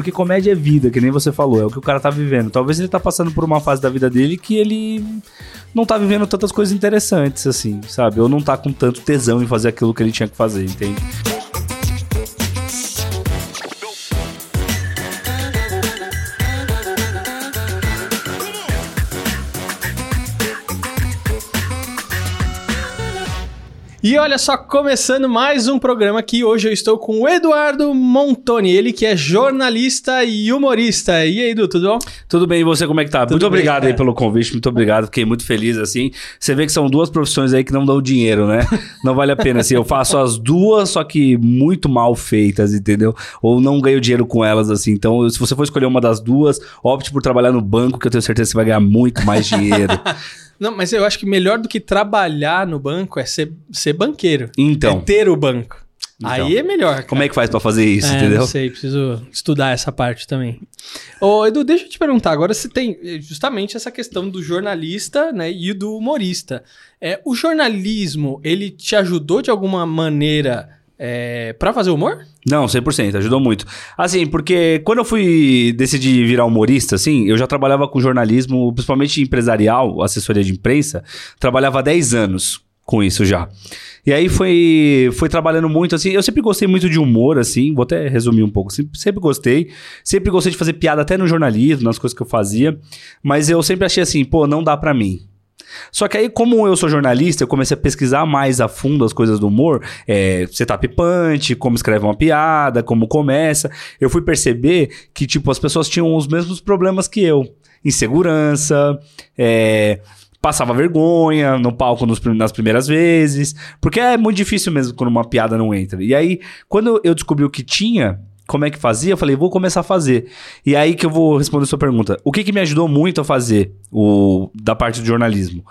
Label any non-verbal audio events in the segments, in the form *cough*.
Porque comédia é vida, que nem você falou, é o que o cara tá vivendo. Talvez ele tá passando por uma fase da vida dele que ele não tá vivendo tantas coisas interessantes, assim, sabe? Ou não tá com tanto tesão em fazer aquilo que ele tinha que fazer, entende? E olha só, começando mais um programa aqui. Hoje eu estou com o Eduardo Montoni, ele que é jornalista e humorista. E aí, Edu, tudo bom? Tudo bem, e você como é que tá? Tudo muito bem, obrigado cara. aí pelo convite, muito obrigado, fiquei muito feliz, assim. Você vê que são duas profissões aí que não dão dinheiro, né? *laughs* Não vale a pena, assim. Eu faço as duas, só que muito mal feitas, entendeu? Ou não ganho dinheiro com elas, assim. Então, se você for escolher uma das duas, opte por trabalhar no banco, que eu tenho certeza que você vai ganhar muito mais dinheiro. *laughs* Não, mas eu acho que melhor do que trabalhar no banco é ser, ser banqueiro. Então, É ter o banco. Então. Aí é melhor. Cara. como é que faz pra fazer isso, É, entendeu? Não sei, preciso estudar essa parte também. Ô, Edu, deixa eu te perguntar. Agora você tem eh, justamente essa questão do jornalista né, e do humorista. É, o jornalismo, ele te ajudou de alguma maneira é, para fazer humor? Não, 100%, ajudou muito. Assim, porque quando eu fui decidir virar humorista, assim, eu já trabalhava com jornalismo, principalmente empresarial, assessoria de imprensa, trabalhava há 10 anos com isso já. E aí foi, foi trabalhando muito, assim, eu sempre gostei muito de humor, assim, vou até resumir um pouco, sempre, sempre gostei, sempre gostei de fazer piada até no jornalismo, nas coisas que eu fazia, mas eu sempre achei assim, pô, não dá pra mim. Só que aí, como eu sou jornalista, eu comecei a pesquisar mais a fundo as coisas do humor, é, setup punch, como escreve uma piada, como começa. Eu fui perceber que, tipo, as pessoas tinham os mesmos problemas que eu. Insegurança, é, passava vergonha no palco nos nas primeiras vezes, porque é muito difícil mesmo quando uma piada não entra. E aí, quando eu descobri o que tinha, como é que fazia, eu falei, vou começar a fazer. E aí que eu vou responder a sua pergunta. O que, que me ajudou muito a fazer o da parte do jornalismo?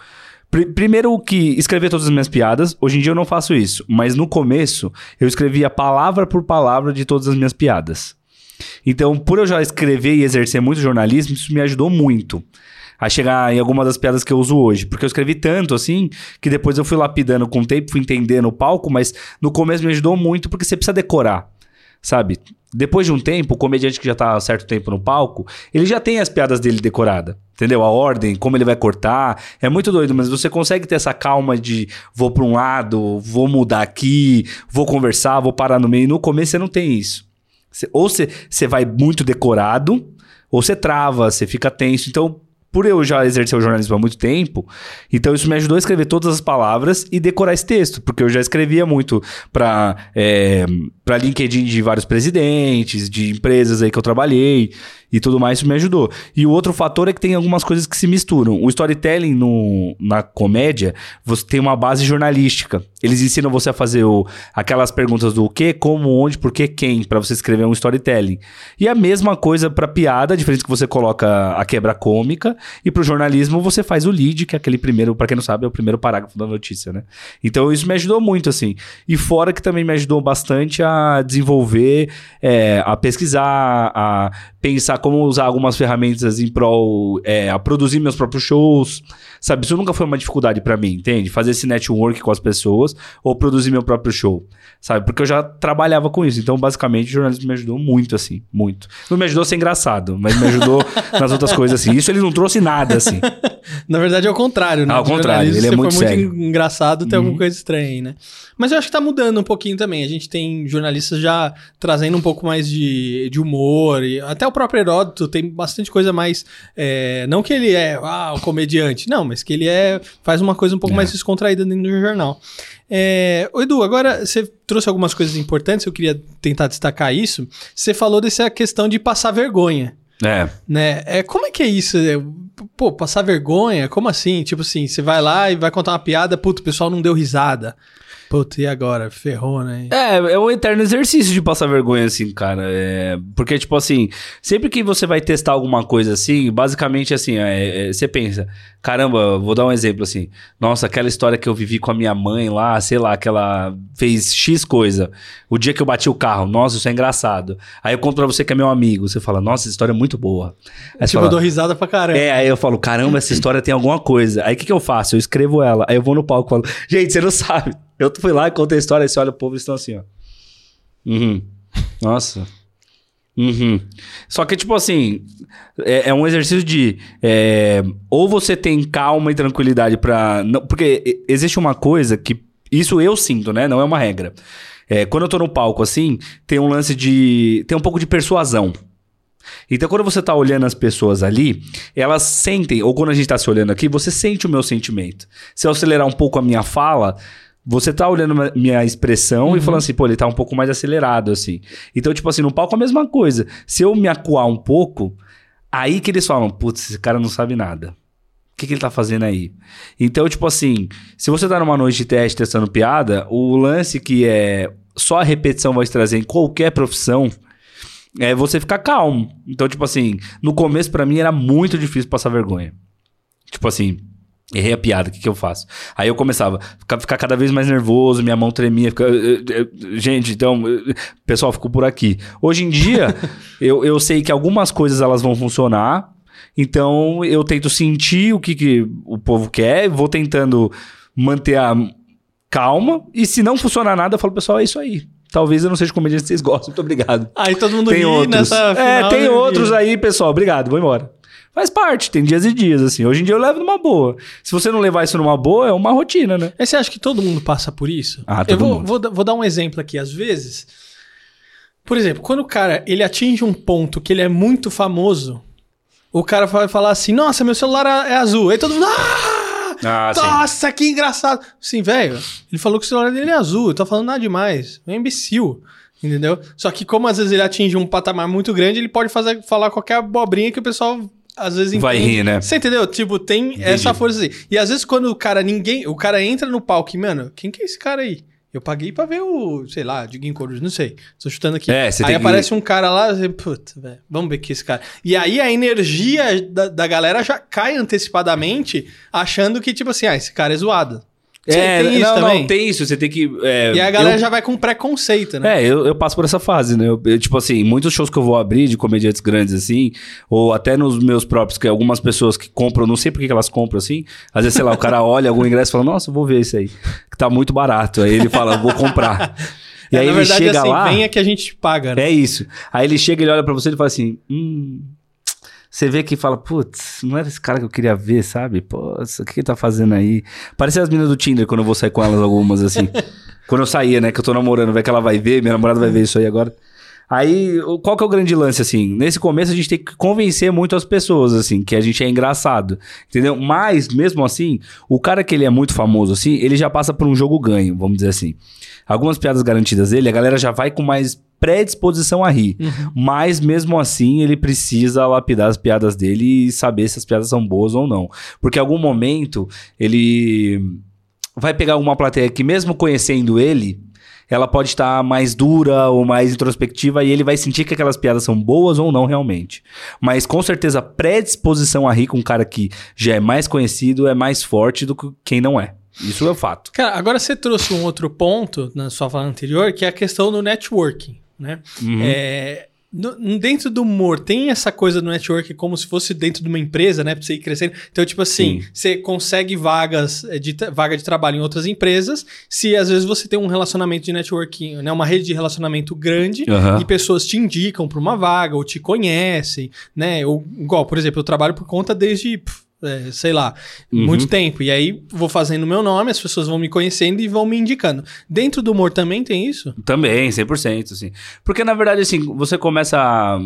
Pri- Primeiro que escrever todas as minhas piadas, hoje em dia eu não faço isso, mas no começo eu escrevia palavra por palavra de todas as minhas piadas. Então, por eu já escrever e exercer muito jornalismo, isso me ajudou muito a chegar em alguma das piadas que eu uso hoje. Porque eu escrevi tanto assim que depois eu fui lapidando com o tempo, fui entendendo o palco, mas no começo me ajudou muito porque você precisa decorar. Sabe? Depois de um tempo, o comediante que já tá há certo tempo no palco, ele já tem as piadas dele decorada. Entendeu? A ordem, como ele vai cortar. É muito doido, mas você consegue ter essa calma de vou para um lado, vou mudar aqui, vou conversar, vou parar no meio. No começo você não tem isso. Você- ou você vai muito decorado, ou você trava, você fica tenso. Então, por eu já exercer o jornalismo há muito tempo, então isso me ajudou a escrever todas as palavras e decorar esse texto, porque eu já escrevia muito para é, para LinkedIn de vários presidentes, de empresas aí que eu trabalhei e tudo mais, isso me ajudou. E o outro fator é que tem algumas coisas que se misturam. O storytelling no, na comédia, você tem uma base jornalística. Eles ensinam você a fazer o, aquelas perguntas do o que, como, onde, por que, quem, para você escrever um storytelling. E a mesma coisa para piada, é que você coloca a quebra cômica e pro jornalismo você faz o lead, que é aquele primeiro, para quem não sabe, é o primeiro parágrafo da notícia, né? Então isso me ajudou muito, assim. E fora que também me ajudou bastante a desenvolver, é, a pesquisar, a pensar como usar algumas ferramentas em prol, é, a produzir meus próprios shows, sabe? Isso nunca foi uma dificuldade pra mim, entende? Fazer esse network com as pessoas ou produzir meu próprio show, sabe? Porque eu já trabalhava com isso. Então, basicamente, o jornalismo me ajudou muito, assim, muito. Não me ajudou a ser engraçado, mas me ajudou *laughs* nas outras coisas, assim. Isso ele não trouxe nada, assim. Na verdade é o contrário, né? Ah, ao contrário, ele é muito sério. muito engraçado, tem alguma coisa estranha aí, né? Mas eu acho que tá mudando um pouquinho também. A gente tem jornalistas já trazendo um pouco mais de, de humor. E até o próprio Heródoto tem bastante coisa mais. é, não que ele é ah, o comediante, não, mas que ele é faz uma coisa um pouco É. mais descontraída dentro do jornal. É, Edu, agora você trouxe algumas coisas importantes, eu queria tentar destacar isso. Você falou dessa questão de passar vergonha É. né? É, como é que é isso? É, Pô, passar vergonha? Como assim? Tipo assim, você vai lá e vai contar uma piada, puto, o pessoal não deu risada. Puta, e agora? Ferrou, né? É, é um eterno exercício de passar vergonha, assim, cara. É, porque, tipo assim, sempre que você vai testar alguma coisa assim, basicamente assim, é, é, você pensa, caramba, vou dar um exemplo assim. Nossa, aquela história que eu vivi com a minha mãe lá, sei lá, que ela fez X coisa. O dia que eu bati o carro, nossa, isso é engraçado. Aí eu conto pra você que é meu amigo. Você fala, nossa, essa história é muito boa. Aí tipo, eu fala, dou risada pra caramba. é, aí eu falo, caramba, essa história tem alguma coisa. Aí o que, que eu faço? Eu escrevo ela. Aí eu vou no palco e falo, gente, você não sabe. Eu fui lá e contei a história, aí você olha o povo e estão assim, ó. Uhum. Nossa. Uhum. Só que, tipo assim, é, é um exercício de. é, ou você tem calma e tranquilidade pra. Não, porque e- existe uma coisa que. Isso eu sinto, né? Não é uma regra. É, quando eu tô no palco, assim, tem um lance de. Tem um pouco de persuasão. Então, quando você tá olhando as pessoas ali, elas sentem, ou quando a gente tá se olhando aqui, você sente o meu sentimento. Se eu acelerar um pouco a minha fala, você tá olhando minha expressão e falando assim, pô, ele tá um pouco mais acelerado, assim. Então, tipo assim, no palco é a mesma coisa. Se eu me acuar um pouco, aí que eles falam, putz, esse cara não sabe nada. O que, que ele tá fazendo aí? Então, tipo assim, se você tá numa noite de teste testando piada, o lance que é só a repetição vai te trazer em qualquer profissão é você ficar calmo. Então, tipo assim, no começo pra mim era muito difícil passar vergonha. Tipo assim, errei a piada, o que, que eu faço? Aí eu começava a ficar, cada vez mais nervoso, minha mão tremia. Fica, gente, então, pessoal, ficou por aqui. Hoje em dia, *laughs* eu, eu sei que algumas coisas elas vão funcionar. Então, eu tento sentir o que, que o povo quer, vou tentando manter a calma. E se não funcionar nada, eu falo, pessoal, é isso aí. Talvez eu não seja comediante que vocês gostam. *laughs* Muito obrigado. Aí todo mundo Tem ri outros. nessa é, final tem do outros aí, pessoal. Obrigado, vou embora. Faz parte, tem dias e dias, assim. Hoje em dia eu levo numa boa. Se você não levar isso numa boa, é uma rotina, né? Aí você acha que todo mundo passa por isso? Ah, Eu todo vou, mundo. vou, vou dar um exemplo aqui. Às vezes, por exemplo, quando o cara ele atinge um ponto que ele é muito famoso, o cara vai falar assim: Nossa, meu celular é azul. Aí todo mundo. Ah! Ah, Nossa, que engraçado. Sim, velho, ele falou que o celular dele é azul. Eu tô falando nada demais. É um imbecil. Entendeu? Só que, como às vezes ele atinge um patamar muito grande, ele pode fazer, falar qualquer abobrinha que o pessoal às vezes Vai entende. rir, né? Você entendeu? Tipo, tem essa força aí. E às vezes quando o cara ninguém, o cara entra no palco e, mano, quem que é esse cara aí? Eu paguei pra ver o, sei lá, Diguinho Coruja, não sei. Tô chutando aqui. É, aí tem que- aparece um cara lá, você, puta, velho, vamos ver que é esse cara. E aí a energia da, da galera já cai antecipadamente, achando que, tipo assim, ah, esse cara é zoado. É, tem não, não, tem isso. Você tem que. é, E aí a galera eu- já vai com preconceito, né? É, eu, eu passo por essa fase, né? Eu, eu, tipo assim, muitos shows que eu vou abrir de comediantes grandes, assim, ou até nos meus próprios, que algumas pessoas que compram, não sei por que elas compram assim. Às vezes, sei lá, o cara olha algum ingresso e fala, nossa, eu vou ver isso aí, que tá muito barato. Aí ele fala, vou comprar. *laughs* E É, aí na ele verdade, chega assim, lá. venha que a gente paga, né? É isso. Aí ele chega, ele olha pra você e fala assim: hum. Você vê que fala, putz, não era esse cara que eu queria ver, sabe? Pô, o que ele tá fazendo aí? Parece as meninas do Tinder quando eu vou sair com elas algumas, assim. *laughs* quando eu saía, né? Que eu tô namorando, vai que ela vai ver, minha namorada vai ver isso aí agora. Aí, qual que é o grande lance, assim? Nesse começo a gente tem que convencer muito as pessoas, assim, que a gente é engraçado, entendeu? Mas, mesmo assim, o cara que ele é muito famoso, assim, ele já passa por um jogo ganho, vamos dizer assim. Algumas piadas garantidas dele, a galera já vai com mais predisposição a rir. Mas, mesmo assim, ele precisa lapidar as piadas dele e saber se as piadas são boas ou não. Porque em algum momento, ele vai pegar uma plateia que, mesmo conhecendo ele, ela pode estar mais dura ou mais introspectiva e ele vai sentir que aquelas piadas são boas ou não realmente. Mas com certeza a predisposição a rir com um cara que já é mais conhecido é mais forte do que quem não é. Isso é o fato. Cara, agora você trouxe um outro ponto na sua fala anterior, que é a questão do networking, né? Uhum. É, no- dentro do humor, tem essa coisa do networking como se fosse dentro de uma empresa, né? Pra você ir crescendo. Então, tipo assim, Sim. você consegue vagas eh, de, vaga de trabalho em outras empresas, se às vezes você tem um relacionamento de networking, né? Uma rede de relacionamento grande, Aham. e pessoas te indicam para uma vaga, ou te conhecem, né? Ou, igual, por exemplo, eu trabalho por conta desde, pff, é, sei lá, Uhum. muito tempo. E aí vou fazendo meu nome, as pessoas vão me conhecendo e vão me indicando. Dentro do humor também tem isso? Também, 100%, assim. Porque, na verdade, assim, você começa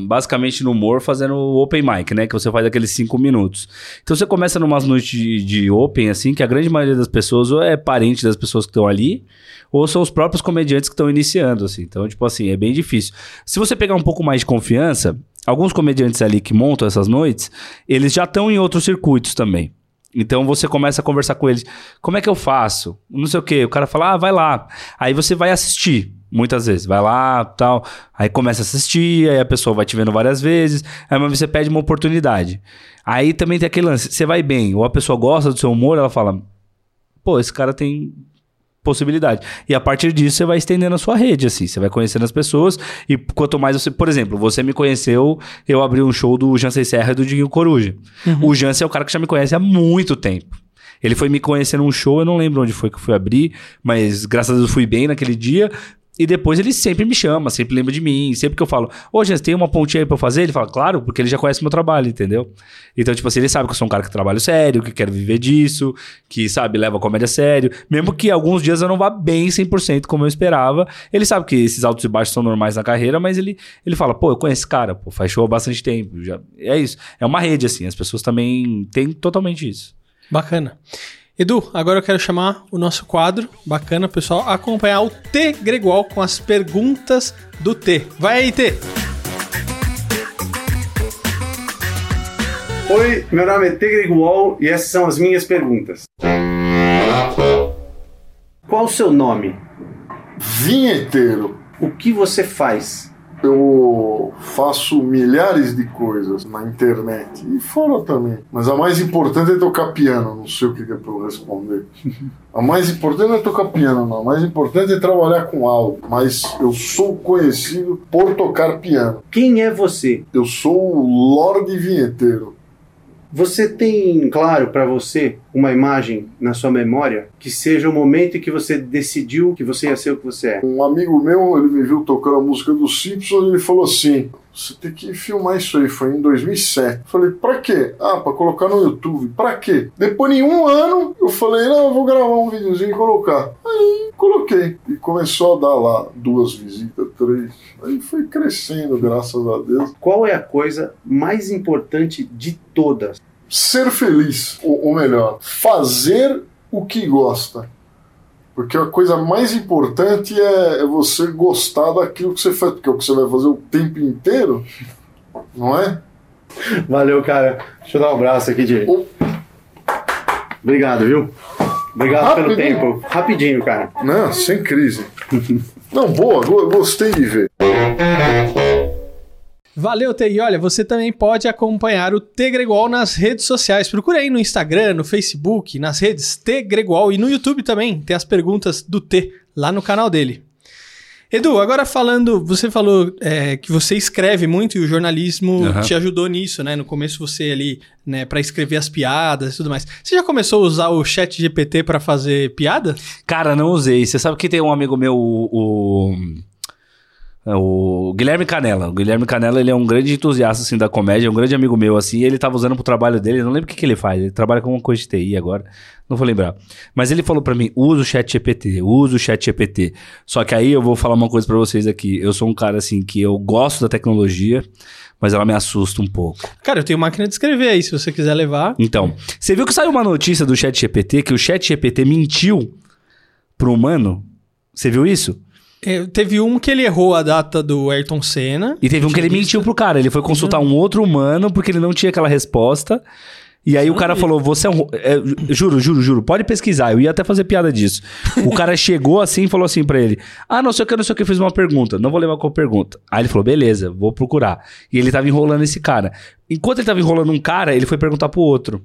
basicamente no humor fazendo o open mic, né? Que você faz aqueles cinco minutos. Então, você começa numas noites de, de open, assim, que a grande maioria das pessoas ou é parente das pessoas que estão ali, ou são os próprios comediantes que estão iniciando, assim. Então, tipo assim, é bem difícil. Se você pegar um pouco mais de confiança, alguns comediantes ali que montam essas noites, eles já estão em outros circuitos também. Então você começa a conversar com eles. Como é que eu faço? Não sei o quê. O cara fala, ah, vai lá. Aí você vai assistir, muitas vezes. Vai lá, tal. Aí começa a assistir, aí a pessoa vai te vendo várias vezes. Aí você pede uma oportunidade. Aí também tem aquele lance. Você vai bem, ou a pessoa gosta do seu humor, ela fala, pô, esse cara tem possibilidade. E a partir disso você vai estendendo a sua rede, assim. Você vai conhecendo as pessoas e quanto mais você... Por exemplo, você me conheceu, eu abri um show do Jansen Serra e do Diguinho Coruja. O Jansen é o cara que já me conhece há muito tempo. Ele foi me conhecer num show, eu não lembro onde foi que eu fui abrir, mas graças a Deus fui bem naquele dia. E depois ele sempre me chama, sempre lembra de mim. Sempre que eu falo, ô, Jens, tem uma pontinha aí pra eu fazer? Ele fala, claro, porque ele já conhece meu trabalho, entendeu? Então, tipo assim, ele sabe que eu sou um cara que trabalho sério, que quero viver disso, que, sabe, leva a comédia sério. Mesmo que alguns dias eu não vá bem 100% como eu esperava. Ele sabe que esses altos e baixos são normais na carreira, mas ele, ele fala, pô, eu conheço esse cara, pô, faz show há bastante tempo. Já... É isso. É uma rede, assim. As pessoas também têm totalmente isso. Bacana. Edu, agora eu quero chamar o nosso quadro, bacana, pessoal, acompanhar o T Gregual com as perguntas do T. Vai aí, T! Oi, meu nome é T Gregual e essas são as minhas perguntas. Qual o seu nome? Vinheteiro. O que você faz? Eu faço milhares de coisas na internet e fora também. Mas a mais importante é tocar piano. Não sei o que é para eu responder. A mais importante não é tocar piano, não. A mais importante é trabalhar com áudio. Mas eu sou conhecido por tocar piano. Quem é você? Eu sou o Lorde Vinheteiro. Você tem claro para você uma imagem na sua memória que seja o momento em que você decidiu que você ia ser o que você é? Um amigo meu, ele me viu tocando a música dos Simpsons e ele falou assim: você tem que filmar isso aí. Foi em 2007. Falei, pra quê? Ah, pra colocar no YouTube. Pra quê? Depois de um ano, eu falei, não, eu vou gravar um videozinho e colocar. Aí coloquei. E começou a dar lá duas visitas, três. Aí foi crescendo, graças a Deus. Qual é a coisa mais importante de todas? Ser feliz. Ou, ou melhor, fazer o que gosta. Porque a coisa mais importante é, é você gostar daquilo que você faz, porque é o que você vai fazer o tempo inteiro, não é? Valeu, cara. Deixa eu dar um abraço aqui, Diego. Ou- Obrigado, viu? Obrigado pelo Rapidinho. tempo. Rapidinho, cara. Não, sem crise. Não, boa, go- gostei de ver. Valeu, T. E olha, você também pode acompanhar o T Gregual nas redes sociais. Procura aí no Instagram, no Facebook, nas redes T Gregual e no YouTube também. Tem as perguntas do T lá no canal dele. Edu, agora falando, você falou é, que você escreve muito e o jornalismo Aham. te ajudou nisso, né? No começo você ali, né, para escrever as piadas e tudo mais. Você já começou a usar o Chat GPT para fazer piada? Cara, não usei. Você sabe que tem um amigo meu, o. o... é o Guilherme Canela. O Guilherme Canela, ele é um grande entusiasta, assim, da comédia, é um grande amigo meu, assim, e ele tava usando pro trabalho dele, eu não lembro o que, que ele faz, ele trabalha com uma coisa de TI agora, não vou lembrar. Mas ele falou pra mim, usa o chat GPT, usa o chat GPT. Só que aí eu vou falar uma coisa pra vocês aqui, eu sou um cara, assim, que eu gosto da tecnologia, mas ela me assusta um pouco. Cara, eu tenho máquina de escrever aí, se você quiser levar. Então, você viu que saiu uma notícia do chat GPT, que o chat GPT mentiu pro humano? Você viu isso? É, teve um que ele errou a data do Ayrton Senna. E teve um que ele mentiu pro cara. Ele foi consultar um outro humano porque ele não tinha aquela resposta. E aí o cara falou: Você é um. é, ju- juro, juro, juro. Pode pesquisar. Eu ia até fazer piada disso. O cara chegou assim e falou assim pra ele: Ah, não sei o que, não sei o que, fez uma pergunta. Não vou levar qual pergunta. Aí ele falou: Beleza, vou procurar. E ele tava enrolando esse cara. Enquanto ele tava enrolando um cara, ele foi perguntar pro outro.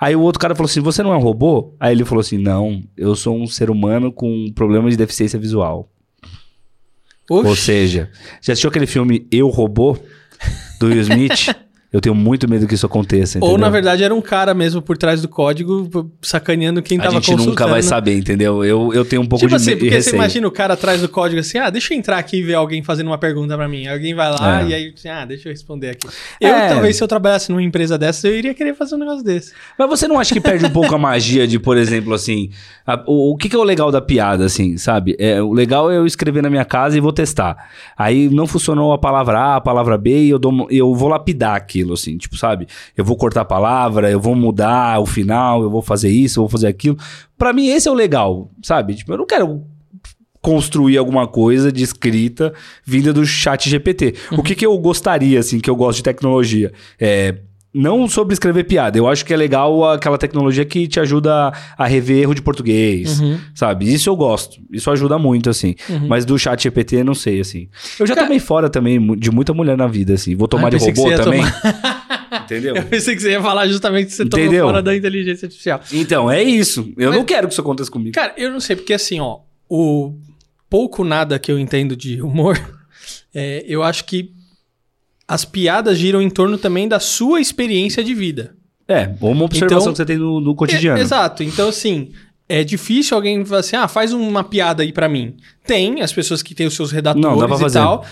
Aí o outro cara falou assim: Você não é um robô? Aí ele falou assim: Não, eu sou um ser humano com problema de deficiência visual. Oxi. Ou seja, já assistiu aquele filme Eu Robô do Will Smith? *laughs* Eu tenho muito medo que isso aconteça. Ou, entendeu? na verdade, era um cara mesmo por trás do código, sacaneando quem a tava gente consultando. nunca vai saber, entendeu? Eu, eu tenho um pouco Tipo de assim, medo porque você imagina o cara atrás do código assim, ah, deixa eu entrar aqui e ver alguém fazendo uma pergunta pra mim. Alguém vai lá É. e aí, assim, ah, deixa eu responder aqui. Eu, É. talvez, se eu trabalhasse numa empresa dessa, eu iria querer fazer um negócio desse. Mas você não acha que perde um pouco a magia de, por exemplo, assim... a- o, o que, que é o legal da piada, assim, sabe? É, o legal é eu escrever na minha casa e vou testar. Aí não funcionou a palavra A, a palavra B e eu, dou, eu vou lapidar aquilo, assim, tipo, sabe? Eu vou cortar a palavra, eu vou mudar o final, eu vou fazer isso, eu vou fazer aquilo. Pra mim, esse é o legal, sabe? Tipo, eu não quero construir alguma coisa de escrita vinda do chat GPT. O que, que eu gostaria, assim, que eu gosto de tecnologia? É, não sobre escrever piada. Eu acho que é legal aquela tecnologia que te ajuda a rever erro de português, Uhum. sabe? Isso eu gosto. Isso ajuda muito, assim. Mas do chat GPT, não sei, assim. Eu já Cara- tomei fora também de muita mulher na vida, assim. Vou tomar Ah, de robô também. *laughs* Entendeu? Eu pensei que você ia falar justamente que você tomou Entendeu? fora da inteligência artificial. Então, é isso. Eu Mas- não quero que isso aconteça comigo. Cara, eu não sei, porque assim, ó, o pouco nada que eu entendo de humor, *laughs* é, eu acho que as piadas giram em torno também da sua experiência de vida. É, ou uma observação Então- que você tem no, no cotidiano. É, exato. Então, assim, é difícil alguém falar assim, ah, faz uma piada aí pra mim. Tem as pessoas que têm os seus redatores Não, e tal.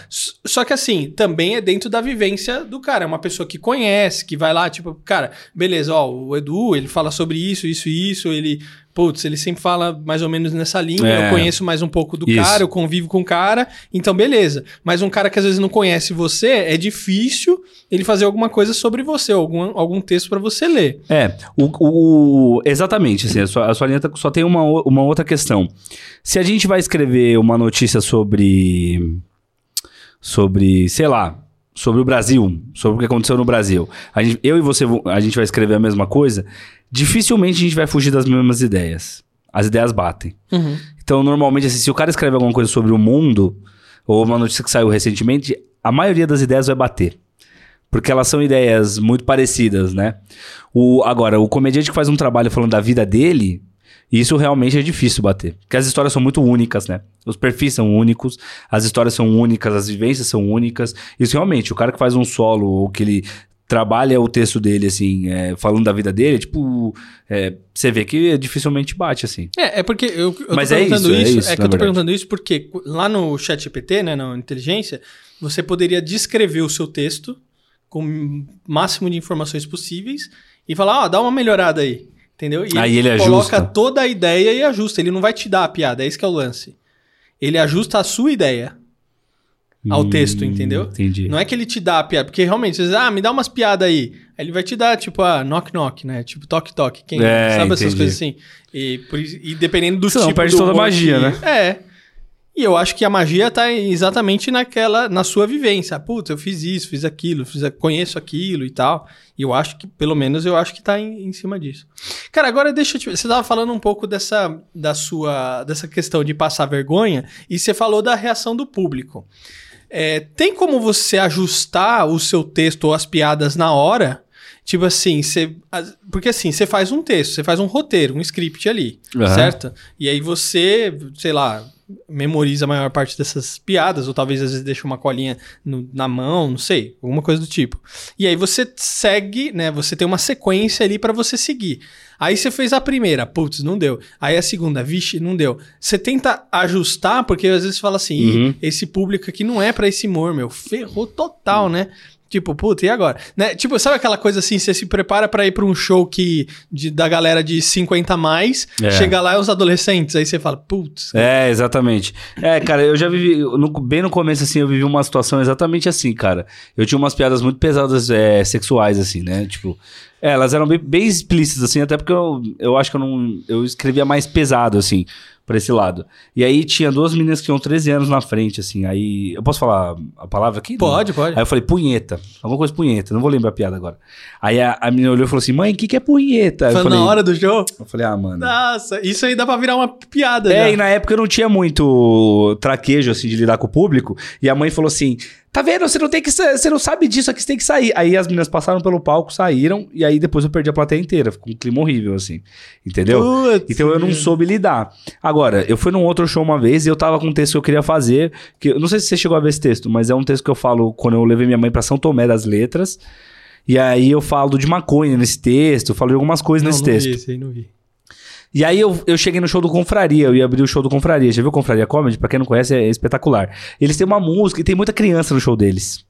Só que assim, também é dentro da vivência do cara. É uma pessoa que conhece, que vai lá, tipo, cara, beleza, ó, o Edu, ele fala sobre isso, isso e isso, ele. Putz, ele sempre fala mais ou menos nessa linha. É. Eu conheço mais um pouco do Isso. cara, eu convivo com o cara. Então, beleza. Mas um cara que às vezes não conhece você, é difícil ele fazer alguma coisa sobre você, algum, algum texto pra você ler. É, o, o- exatamente, assim, a sua, a sua linha tá- só tem uma, uma outra questão. Se a gente vai escrever uma notícia sobre, sobre, sei lá, sobre o Brasil, sobre o que aconteceu no Brasil, a gente- eu e você, vo- a gente vai escrever a mesma coisa, dificilmente a gente vai fugir das mesmas ideias. As ideias batem. Então, normalmente, assim, se o cara escreve alguma coisa sobre o mundo, ou uma notícia que saiu recentemente, a maioria das ideias vai bater. Porque elas são ideias muito parecidas, né? O, agora, o comediante que faz um trabalho falando da vida dele, isso realmente é difícil bater. Porque as histórias são muito únicas, né? Os perfis são únicos, as histórias são únicas, as vivências são únicas. Isso realmente, o cara que faz um solo ou que ele trabalha o texto dele, assim, é, falando da vida dele, tipo, é, você vê que dificilmente bate, assim. É, é porque eu, eu Mas tô é perguntando isso, é isso, isso, é que eu tô verdade. perguntando isso porque lá no chat GPT, né, na inteligência, você poderia descrever o seu texto com o máximo de informações possíveis e falar, ó, dá uma melhorada aí, entendeu? E Aí ele coloca ajusta. toda a ideia e ajusta, ele não vai te dar a piada, é isso que é o lance. Ele ajusta a sua ideia ao Hum, texto, entendeu? Entendi. Não é que ele te dá a piada, porque realmente, você diz, ah, me dá umas piadas aí. Aí ele vai te dar, tipo, ah, knock knock, né? Tipo, toque toque. Quem É, sabe essas entendi. coisas assim. E, por e dependendo do Senão tipo perde toda a magia, que- né? É. E eu acho que a magia tá exatamente naquela, na sua vivência. Putz, eu fiz isso, fiz aquilo, fiz, a- conheço aquilo e tal. E eu acho que, pelo menos, eu acho que tá em, em cima disso. Cara, agora deixa eu te... Você tava falando um pouco dessa, da sua, dessa questão de passar vergonha e você falou da reação do público. É, tem como você ajustar o seu texto ou as piadas na hora? Tipo assim, você. Porque assim, você faz um texto, você faz um roteiro, um script ali, Aham. certo? E aí você, sei lá, memoriza a maior parte dessas piadas, ou talvez às vezes deixa uma colinha no- na mão, não sei, alguma coisa do tipo. E aí você segue, né? Você tem uma sequência ali pra você seguir. Aí você fez a primeira, putz, não deu. Aí a segunda, vixe, não deu. Você tenta ajustar, porque às vezes você fala assim, "Ih, Uhum. esse público aqui não é pra esse humor, meu. Ferrou total, né? Tipo, puta, e agora? Né? Tipo, sabe aquela coisa assim, você se prepara pra ir pra um show que de, da galera de 50 a mais, É. chega lá é os adolescentes, aí você fala, putz. É, exatamente. É, cara, eu já vivi, no- bem no começo, assim, eu vivi uma situação exatamente assim, cara. Eu tinha umas piadas muito pesadas, é, sexuais, assim, né? Tipo, é, elas eram bem, bem explícitas, assim, até porque eu, eu acho que eu não. Eu escrevia mais pesado, assim, pra esse lado. E aí tinha duas meninas que tinham 13 anos na frente, assim. Aí. Eu posso falar a palavra aqui? Não. Pode, pode. Aí eu falei, punheta. Alguma coisa punheta, não vou lembrar a piada agora. Aí a, a menina olhou e falou assim: mãe, o que, que é punheta? Falei, na hora do show? eu falei, ah, mano. Nossa, isso aí dá pra virar uma piada É, já. e na época eu não tinha muito traquejo, assim, de lidar com o público. E a mãe falou assim: tá vendo? Você não tem que. Você não sabe disso aqui, você tem que sair. Aí as meninas passaram pelo palco, saíram, e aí depois eu perdi a plateia inteira. Ficou um clima horrível, assim. Entendeu? Putz, Então eu não soube lidar. Agora, eu fui num outro show uma vez e eu tava com um texto que eu queria fazer. Que, eu não sei se você chegou a ver esse texto, mas é um texto que eu falo quando eu levei minha mãe pra São Tomé das Letras. E aí eu falo de maconha nesse texto, falo de algumas coisas Não, nesse não texto. vi esse aí, não vi. E aí eu, eu cheguei no show do Confraria, eu ia abrir o show do Confraria. Já viu Confraria Comedy? Pra quem não conhece, é espetacular. Eles têm uma música e tem muita criança no show deles.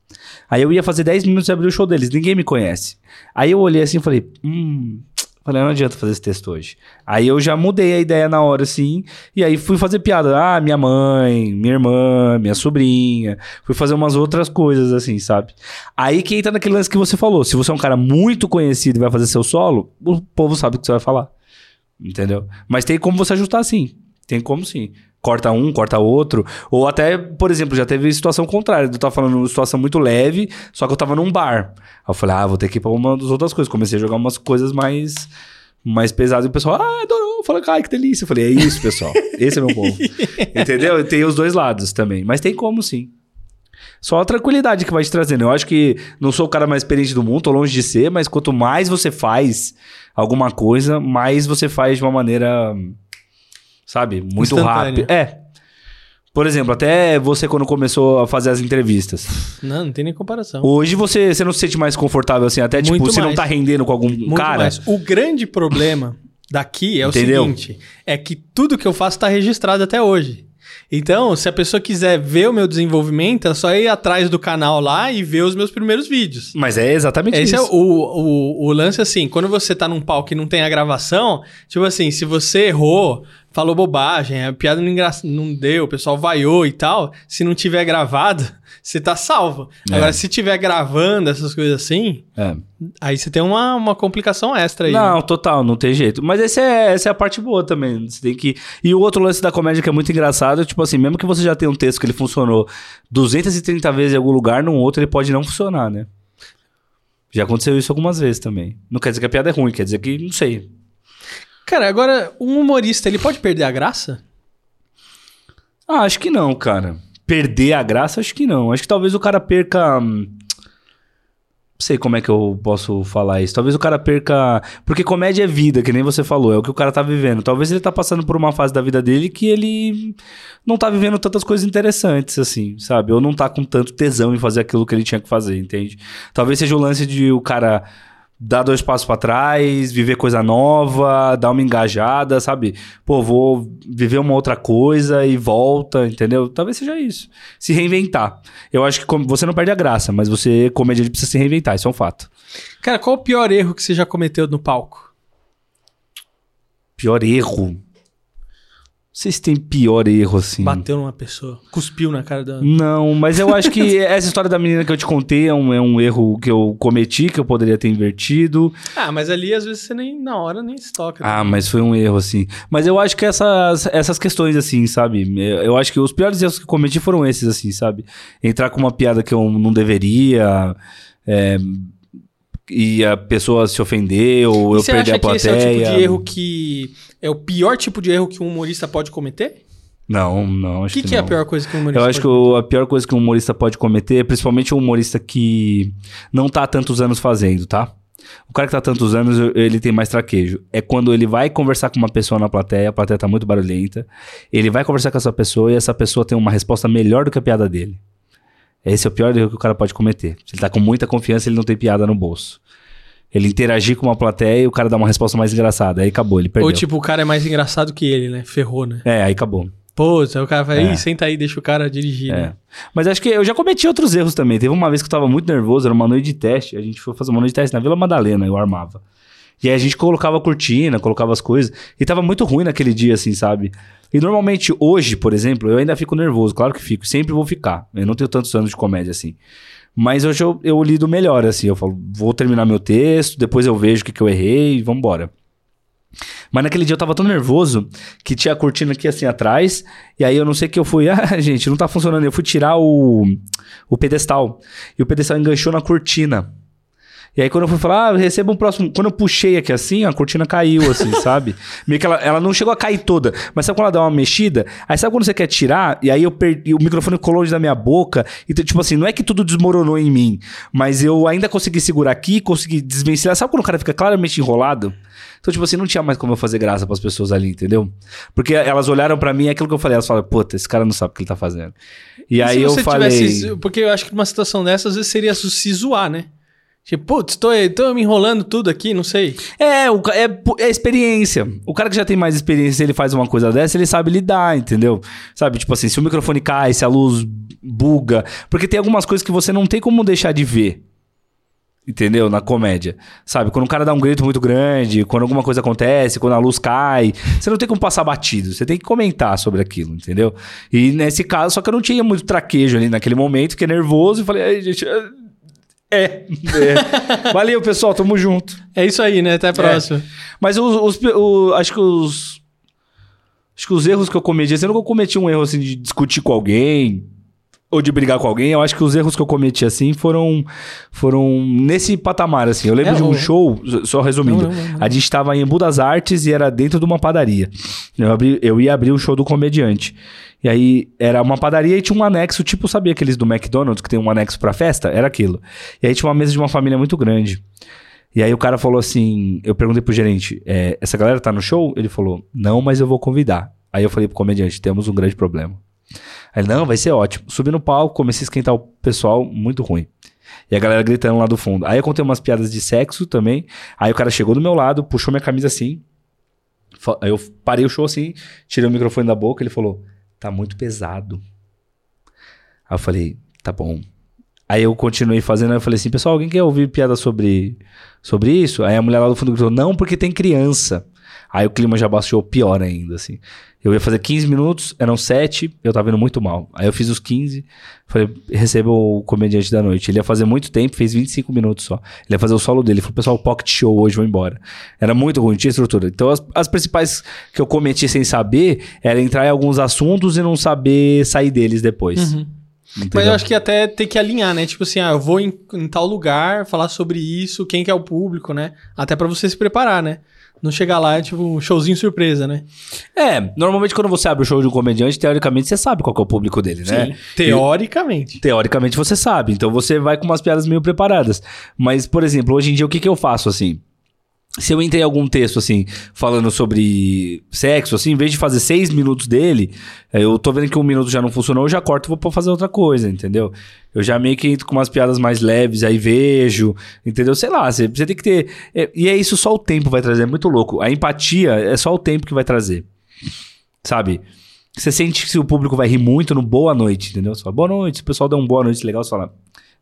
Aí eu ia fazer 10 minutos e abrir o show deles, ninguém me conhece. Aí eu olhei assim e falei, hum. Falei, não adianta fazer esse texto hoje. Aí eu já mudei a ideia na hora, assim. E aí fui fazer piada. Ah, minha mãe, minha irmã, minha sobrinha. Fui fazer umas outras coisas, assim, sabe? Aí que entra naquele lance que você falou. Se você é um cara muito conhecido e vai fazer seu solo, o povo sabe o que você vai falar. Entendeu? Mas tem como você ajustar sim. Tem como sim. Corta um, corta outro. Ou até, por exemplo, já teve situação contrária. Eu tava falando uma situação muito leve, só que eu tava num bar. Aí eu falei, ah, vou ter que ir pra uma das outras coisas. Comecei a jogar umas coisas mais, mais pesadas. E o pessoal, ah, adorou. Eu falei, ai, que delícia. Eu falei, é isso, pessoal. Esse é meu povo. *laughs* Entendeu? Tem os dois lados também. Mas tem como sim. Só a tranquilidade que vai te trazendo. Eu acho que não sou o cara mais experiente do mundo, tô longe de ser, mas quanto mais você faz alguma coisa, mais você faz de uma maneira, sabe, muito rápida. É. Por exemplo, até você quando começou a fazer as entrevistas. Não, não tem nem comparação. Hoje você, você não se sente mais confortável assim, até tipo, Muito você não tá rendendo com algum Muito cara. mais. O grande problema daqui é Entendeu? o seguinte: é que tudo que eu faço tá registrado até hoje. Então, se a pessoa quiser ver o meu desenvolvimento, é só ir atrás do canal lá e ver os meus primeiros vídeos. Mas é exatamente Esse isso. é o, o, o lance assim, quando você tá num palco e não tem a gravação, tipo assim, se você errou, falou bobagem, a piada não, engra... não deu, o pessoal vaiou e tal, se não tiver gravado, *laughs* você tá salvo. É. Agora, se tiver gravando essas coisas assim, É. aí você tem uma, uma complicação extra aí. Não, total, não tem jeito. Mas esse é, essa é a parte boa também. Você tem que. E o outro lance da comédia que é muito engraçado, é, tipo assim, mesmo que você já tenha um texto que ele funcionou 230 vezes em algum lugar, num outro ele pode não funcionar, né? Já aconteceu isso algumas vezes também. Não quer dizer que a piada é ruim, quer dizer que, não sei. Cara, agora, um humorista, ele pode perder a graça? Ah, acho que não, cara. Perder a graça, acho que não. Acho que talvez o cara perca. hum, Não sei como é que eu posso falar isso. Talvez o cara perca. Porque comédia é vida, que nem você falou, é o que o cara tá vivendo. Talvez ele tá passando por uma fase da vida dele que ele não tá vivendo tantas coisas interessantes, assim, sabe? Ou não tá com tanto tesão em fazer aquilo que ele tinha que fazer, entende? Talvez seja o lance de o cara dar dois passos pra trás, viver coisa nova, dar uma engajada, sabe? Pô, vou viver uma outra coisa e volta, entendeu? Talvez seja isso. Se reinventar. Eu acho que você não perde a graça, mas você, comediante, precisa se reinventar, isso é um fato. Cara, qual o pior erro que você já cometeu no palco? Pior erro. Vocês têm pior erro, assim. Bateu numa pessoa, cuspiu na cara da... Não, mas eu acho que *laughs* essa história da menina que eu te contei é um, é um erro que eu cometi, que eu poderia ter invertido. Ah, mas ali às vezes você nem, na hora, nem se toca. Ah, mas foi um erro, assim. Mas eu acho que essas, essas questões, assim, sabe? Eu, eu acho que os piores erros que eu cometi foram esses, assim, sabe? Entrar com uma piada que eu não deveria. é, e a pessoa se ofender, ou E eu você perder acha a que esse plateia. é o tipo de erro que... É o pior tipo de erro que um humorista pode cometer? Não, não, O acho que, que, que é a não. pior coisa que um humorista Eu acho que a pior coisa que um humorista pode cometer, principalmente um humorista que não tá há tantos anos fazendo, tá? O cara que tá há tantos anos, ele tem mais traquejo. É quando ele vai conversar com uma pessoa na plateia, a plateia tá muito barulhenta, ele vai conversar com essa pessoa e essa pessoa tem uma resposta melhor do que a piada dele. Esse é o pior erro que o cara pode cometer. Se ele tá com muita confiança, ele não tem piada no bolso. Ele interagir com uma plateia e o cara dá uma resposta mais engraçada. Aí acabou, ele perdeu. Ou tipo, o cara é mais engraçado que ele, né? Ferrou, né? É, aí acabou. Pô, aí o cara fala, É. Ih, senta aí, deixa o cara dirigir, É. né? Mas acho que eu já cometi outros erros também. Teve uma vez que eu tava muito nervoso, era uma noite de teste. A gente foi fazer uma noite de teste na Vila Madalena, eu armava. E aí a gente colocava cortina, colocava as coisas. E tava muito ruim naquele dia, assim, sabe? E normalmente hoje, por exemplo, eu ainda fico nervoso, claro que fico. Sempre vou ficar. Eu não tenho tantos anos de comédia assim. Mas hoje eu, eu lido melhor, assim. Eu falo, vou terminar meu texto, depois eu vejo o que, que eu errei e vambora. Mas naquele dia eu tava tão nervoso que tinha a cortina aqui assim atrás. E aí eu não sei que eu fui. *laughs* Ah, gente, não tá funcionando. Eu fui tirar o, o pedestal. E o pedestal enganchou na cortina. E aí quando eu fui falar, ah, receba um próximo. Quando eu puxei aqui assim, a cortina caiu, assim, *laughs* sabe? Meio que ela, ela não chegou a cair toda. Mas sabe quando ela dá uma mexida? Aí sabe quando você quer tirar? E aí eu perdi. O microfone colou longe da minha boca. Então, tipo assim, não é que tudo desmoronou em mim. Mas eu ainda consegui segurar aqui, consegui desvencilhar. Sabe quando o cara fica claramente enrolado? Então, tipo assim, não tinha mais como eu fazer graça pras pessoas ali, entendeu? Porque elas olharam pra mim, é aquilo que eu falei, elas falaram, puta, esse cara não sabe o que ele tá fazendo. E, aí se eu falei. tivesse. Porque eu acho que numa situação dessa, às vezes seria se zoar, né? Tipo, putz, tô, tô me enrolando tudo aqui, não sei. É, o é, é experiência. O cara que já tem mais experiência, ele faz uma coisa dessa, ele sabe lidar, entendeu? Sabe, tipo assim, se o microfone cai, se a luz buga. Porque tem algumas coisas que você não tem como deixar de ver. Entendeu? Na comédia. Sabe? Quando o cara dá um grito muito grande, quando alguma coisa acontece, quando a luz cai, você não tem como passar batido. Você tem que comentar sobre aquilo, entendeu? E nesse caso, só que eu não tinha muito traquejo ali naquele momento, fiquei nervoso e falei, ai, gente. É. é. Valeu, pessoal, tamo junto. É isso aí, né? Até a próxima. Mas os, os- o- acho que os. Acho que os erros que eu cometi, assim, eu nunca cometi um erro assim de discutir com alguém ou de brigar com alguém. Eu acho que os erros que eu cometi assim foram foram nesse patamar assim. Eu lembro É, de um o- show, só resumindo. Não, não, não. A gente tava em Budas Artes e era dentro de uma padaria. Eu, abri- eu ia abrir um show do comediante. E aí era uma padaria e tinha um anexo, tipo, sabia aqueles do McDonald's que tem um anexo pra festa? Era aquilo. E aí tinha uma mesa de uma família muito grande. E aí o cara falou assim, eu perguntei pro gerente, é, essa galera tá no show? Ele falou, não, mas eu vou convidar. Aí eu falei pro comediante, temos um grande problema. Ele, não, vai ser ótimo. Subi no palco, comecei a esquentar o pessoal, muito ruim. E a galera gritando lá do fundo. Aí eu contei umas piadas de sexo também. Aí o cara chegou do meu lado, puxou minha camisa assim. Aí eu parei o show assim, tirei o microfone da boca, ele falou, tá muito pesado. Aí eu falei, tá bom. Aí eu continuei fazendo, aí eu falei assim, pessoal, alguém quer ouvir piada sobre, sobre isso? Aí a mulher lá do fundo gritou, não, porque tem criança. Aí o clima já baixou pior ainda, assim. Eu ia fazer 15 minutos, eram 7, eu tava indo muito mal. Aí eu fiz os 15, falei, receba o comediante da noite. Ele ia fazer muito tempo, fez 25 minutos só. Ele ia fazer o solo dele. Ele falou, pessoal, pocket show hoje, vou embora. Era muito ruim, tinha estrutura. Então as, as principais que eu cometi sem saber era entrar em alguns assuntos e não saber sair deles depois. Uhum. Entendeu? Mas eu acho que até tem que alinhar, né? Tipo assim, ah, eu vou em, em tal lugar falar sobre isso, quem que é o público, né? Até pra você se preparar, né? Não chegar lá, tipo, um showzinho surpresa, né? É, normalmente quando você abre o show de um comediante, teoricamente você sabe qual é o público dele, né? Teoricamente. Teoricamente você sabe, então você vai com umas piadas meio preparadas. Mas, por exemplo, hoje em dia o que, que eu faço assim? Se eu entrei em algum texto, assim, falando sobre sexo, assim, em vez de fazer seis minutos dele, eh, eu tô vendo que um minuto já não funcionou, eu já corto e vou fazer outra coisa, entendeu? Eu já meio que entro com umas piadas mais leves, aí vejo, entendeu? Sei lá, você, você tem que ter. é, e é isso só o tempo vai trazer, é muito louco. A empatia é só o tempo que vai trazer. Sabe? Você sente que se o público vai rir muito no boa noite, entendeu? Você fala, boa noite, se o pessoal der um boa noite legal, você fala,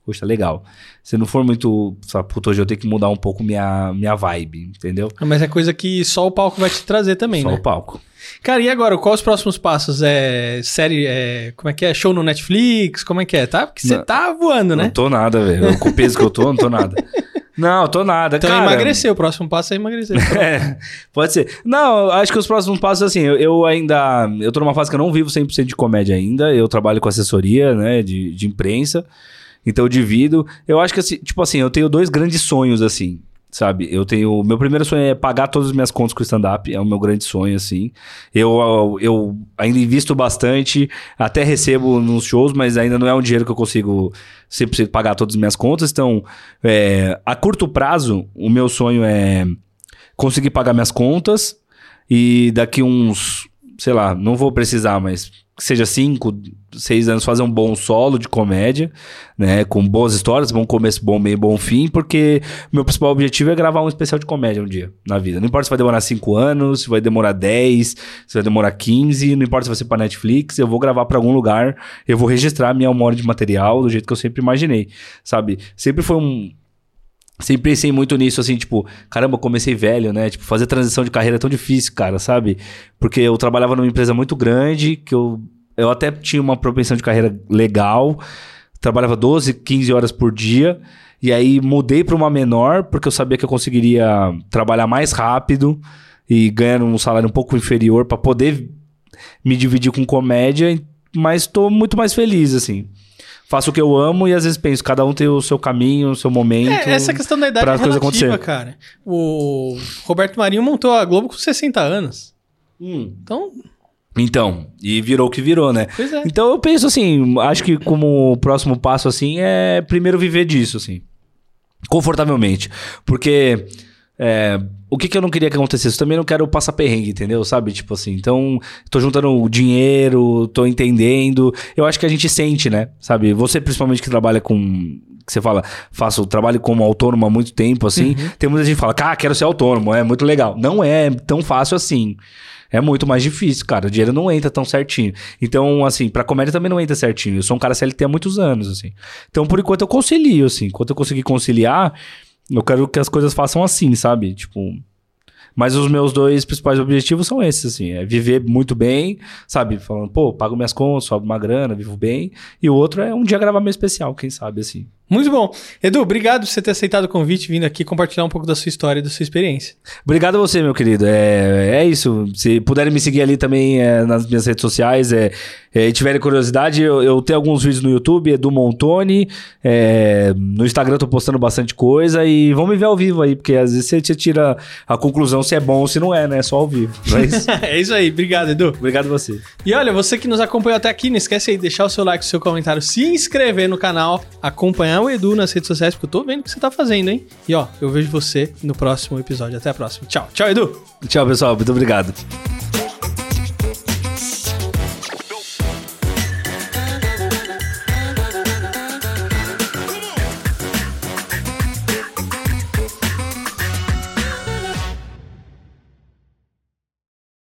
poxa, tá legal. Se não for muito, sabe, puta, hoje eu tenho que mudar um pouco minha, minha vibe, entendeu? Mas é coisa que só o palco vai te trazer também, Só né? o palco. Cara, e agora? Quais os próximos passos? É série, é, como é que é? Show no Netflix? Como é que é? Tá? Porque você tá voando, né? Não tô nada, velho. Com o peso que eu tô, não tô nada. Não, tô nada. Então cara. emagrecer, o próximo passo é emagrecer. *laughs* É, pode ser. Não, acho que os próximos passos, assim, eu, eu ainda. Eu tô numa fase que eu não vivo 100% de comédia ainda. Eu trabalho com assessoria, né, de, de imprensa. Então eu divido. Eu acho que, assim, tipo assim, eu tenho dois grandes sonhos, assim, sabe? Eu tenho. Meu primeiro sonho é pagar todas as minhas contas com stand-up. É o meu grande sonho, assim. Eu, eu ainda invisto bastante, até recebo nos shows, mas ainda não é um dinheiro que eu consigo 100% pagar todas as minhas contas. Então, é, a curto prazo, o meu sonho é conseguir pagar minhas contas e daqui uns, sei lá, não vou precisar, mas que seja cinco, seis anos fazer um bom solo de comédia, né, com boas histórias, bom começo, bom meio, bom fim, porque meu principal objetivo é gravar um especial de comédia um dia na vida. Não importa se vai demorar cinco anos, se vai demorar 10, se vai demorar 15, não importa se vai ser pra Netflix, eu vou gravar pra algum lugar, eu vou registrar minha memória de material do jeito que eu sempre imaginei, sabe? Sempre foi um, Sempre pensei muito nisso, assim, tipo, caramba, comecei velho, né? Tipo, fazer transição de carreira é tão difícil, cara, sabe? Porque eu trabalhava numa empresa muito grande, que eu, eu até tinha uma propensão de carreira legal, trabalhava 12, 15 horas por dia, e aí mudei para uma menor, porque eu sabia que eu conseguiria trabalhar mais rápido e ganhando um salário um pouco inferior para poder me dividir com comédia, mas tô muito mais feliz, assim. Faço o que eu amo e às vezes penso, cada um tem o seu caminho, o seu momento. É, essa questão da idade pra é relativa, acontecer. cara. O Roberto Marinho montou a Globo com 60 anos. Hum. Então, Então, e virou o que virou, né? pois é. Então eu penso assim, acho que como próximo passo assim é primeiro viver disso, assim. Confortavelmente. Porque é, o que, que eu não queria que acontecesse? Eu também não quero passar perrengue, entendeu? Sabe? Tipo assim, então tô juntando dinheiro, tô entendendo. Eu acho que a gente sente, né? Sabe? Você principalmente que trabalha com. Que você fala, faço trabalho como autônomo há muito tempo, assim. Tem muita gente que fala, cara, quero ser autônomo, é muito legal. Não é tão fácil assim. É muito mais difícil, cara. O dinheiro não entra tão certinho. Então, assim, pra comédia também não entra certinho. Eu sou um cara CLT há muitos anos, assim. Então, por enquanto, eu concilio, assim. Enquanto eu conseguir conciliar, eu quero que as coisas façam assim, sabe? Tipo. Mas os meus dois principais objetivos são esses, assim. É viver muito bem, sabe? Falando, pô, pago minhas contas, sobe uma grana, vivo bem. E o outro é um dia gravar meu especial, quem sabe, assim. Muito bom. Edu, obrigado por você ter aceitado o convite, vindo aqui compartilhar um pouco da sua história e da sua experiência. Obrigado a você, meu querido. É, é isso. Se puderem me seguir ali também é, nas minhas redes sociais, é, é, e tiverem curiosidade, eu, eu tenho alguns vídeos no YouTube, Edu Montoni. é, no Instagram eu tô postando bastante coisa e vão me ver ao vivo aí, porque às vezes você tira a conclusão se é bom ou se não é, né? Só ao vivo. É isso? *laughs* é isso aí, obrigado, Edu. Obrigado a você. E olha, você que nos acompanhou até aqui, não esquece aí de deixar o seu like, o seu comentário, se inscrever no canal, acompanhar o Edu nas redes sociais, porque eu tô vendo o que você tá fazendo, hein? E ó, eu vejo você no próximo episódio. Até a próxima. Tchau. Tchau, Edu. Tchau, pessoal. Muito obrigado.